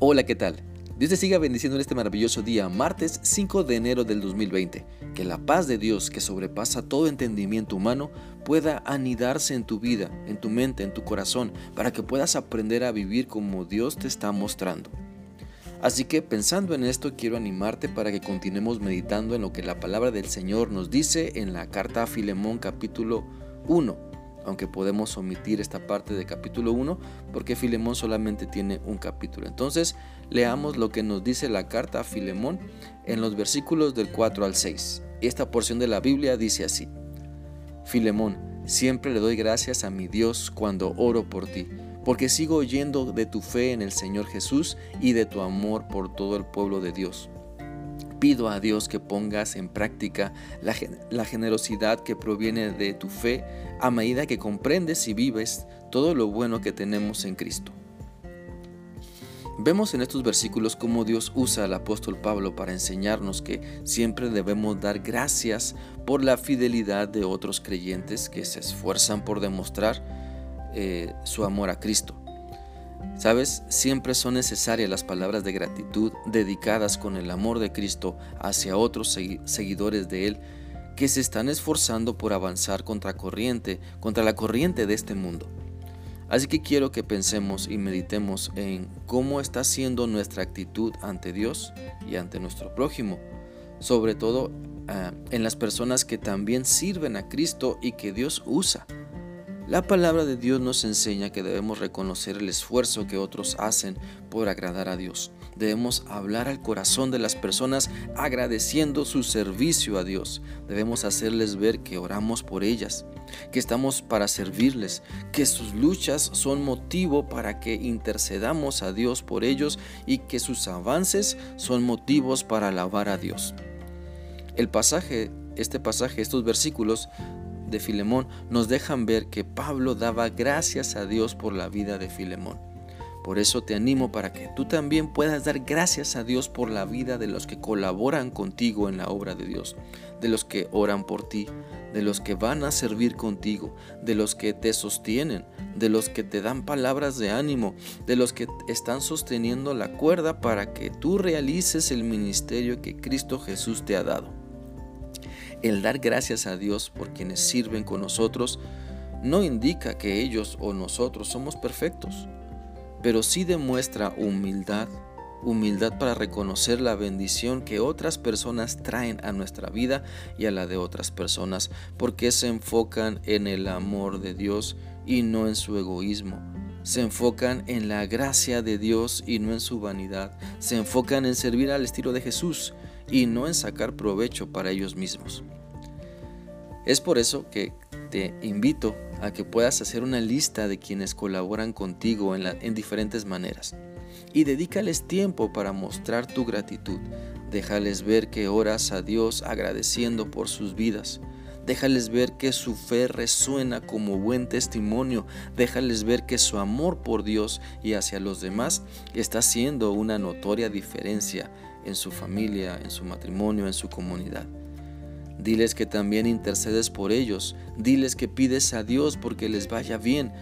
Hola, ¿qué tal? Dios te siga bendiciendo en este maravilloso día, martes 5 de enero del 2020. Que la paz de Dios, que sobrepasa todo entendimiento humano, pueda anidarse en tu vida, en tu mente, en tu corazón, para que puedas aprender a vivir como Dios te está mostrando. Así que pensando en esto, quiero animarte para que continuemos meditando en lo que la palabra del Señor nos dice en la carta a Filemón capítulo 1 aunque podemos omitir esta parte de capítulo 1 porque Filemón solamente tiene un capítulo. Entonces, leamos lo que nos dice la carta a Filemón en los versículos del 4 al 6. Esta porción de la Biblia dice así: Filemón, siempre le doy gracias a mi Dios cuando oro por ti, porque sigo oyendo de tu fe en el Señor Jesús y de tu amor por todo el pueblo de Dios pido a Dios que pongas en práctica la, generosidad que proviene de tu fe a medida que comprendes y vives todo lo bueno que tenemos en Cristo. Vemos en estos versículos cómo Dios usa al apóstol Pablo para enseñarnos que siempre debemos dar gracias por la fidelidad de otros creyentes que se esfuerzan por demostrar eh, su amor a Cristo. Sabes, siempre son necesarias las palabras de gratitud dedicadas con el amor de Cristo hacia otros seguidores de Él que se están esforzando por avanzar contra corriente, contra la corriente de este mundo. Así que quiero que pensemos y meditemos en cómo está siendo nuestra actitud ante Dios y ante nuestro prójimo, sobre todo ah, en las personas que también sirven a Cristo y que Dios usa. La palabra de Dios nos enseña que debemos reconocer el esfuerzo que otros hacen por agradar a Dios. Debemos hablar al corazón de las personas agradeciendo su servicio a Dios. Debemos hacerles ver que oramos por ellas, que estamos para servirles, que sus luchas son motivo para que intercedamos a Dios por ellos y que sus avances son motivos para alabar a Dios. El pasaje, este pasaje, estos versículos de Filemón nos dejan ver que Pablo daba gracias a Dios por la vida de Filemón. Por eso te animo para que tú también puedas dar gracias a Dios por la vida de los que colaboran contigo en la obra de Dios, de los que oran por ti, de los que van a servir contigo, de los que te sostienen, de los que te dan palabras de ánimo, de los que están sosteniendo la cuerda para que tú realices el ministerio que Cristo Jesús te ha dado. El dar gracias a Dios por quienes sirven con nosotros no indica que ellos o nosotros somos perfectos, pero sí demuestra humildad, humildad para reconocer la bendición que otras personas traen a nuestra vida y a la de otras personas, porque se enfocan en el amor de Dios y no en su egoísmo. Se enfocan en la gracia de Dios y no en su vanidad. Se enfocan en servir al estilo de Jesús y no en sacar provecho para ellos mismos. Es por eso que te invito a que puedas hacer una lista de quienes colaboran contigo en, en diferentes maneras y dedícales tiempo para mostrar tu gratitud. Déjales ver que oras a Dios agradeciendo por sus vidas. Déjales ver que su fe resuena como buen testimonio. Déjales ver que su amor por Dios y hacia los demás está haciendo una notoria diferencia en su familia, en su matrimonio, en su comunidad. Diles que también intercedes por ellos. Diles que pides a Dios porque les vaya bien.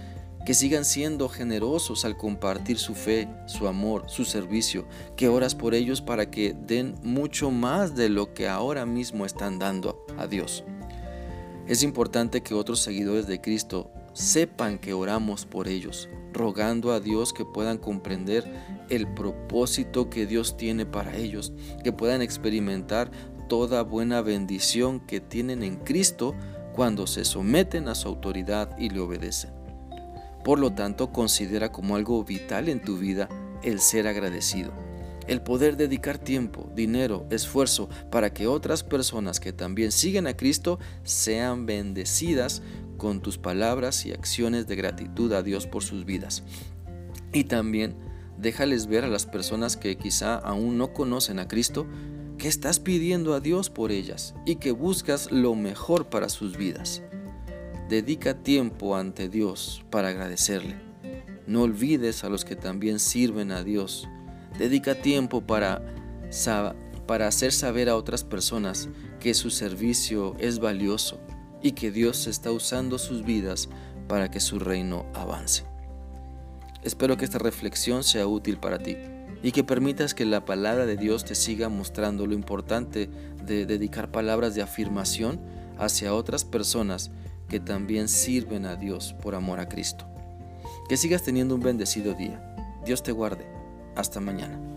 Que sigan siendo generosos al compartir su fe, su amor, su servicio. Que oras por ellos para que den mucho más de lo que ahora mismo están dando a Dios. Es importante que otros seguidores de Cristo sepan que oramos por ellos, rogando a Dios que puedan comprender el propósito que Dios tiene para ellos, que puedan experimentar toda buena bendición que tienen en Cristo cuando se someten a su autoridad y le obedecen. Por lo tanto, considera como algo vital en tu vida el ser agradecido, el poder dedicar tiempo, dinero, esfuerzo para que otras personas que también siguen a Cristo sean bendecidas con tus palabras y acciones de gratitud a Dios por sus vidas. Y también déjales ver a las personas que quizá aún no conocen a Cristo que estás pidiendo a Dios por ellas y que buscas lo mejor para sus vidas. Dedica tiempo ante Dios para agradecerle. No olvides a los que también sirven a Dios. Dedica tiempo para, para hacer saber a otras personas que su servicio es valioso y que Dios está usando sus vidas para que su reino avance. Espero que esta reflexión sea útil para ti y que permitas que la palabra de Dios te siga mostrando lo importante de dedicar palabras de afirmación hacia otras personas que también sirven a Dios por amor a Cristo. Que sigas teniendo un bendecido día. Dios te guarde. Hasta mañana.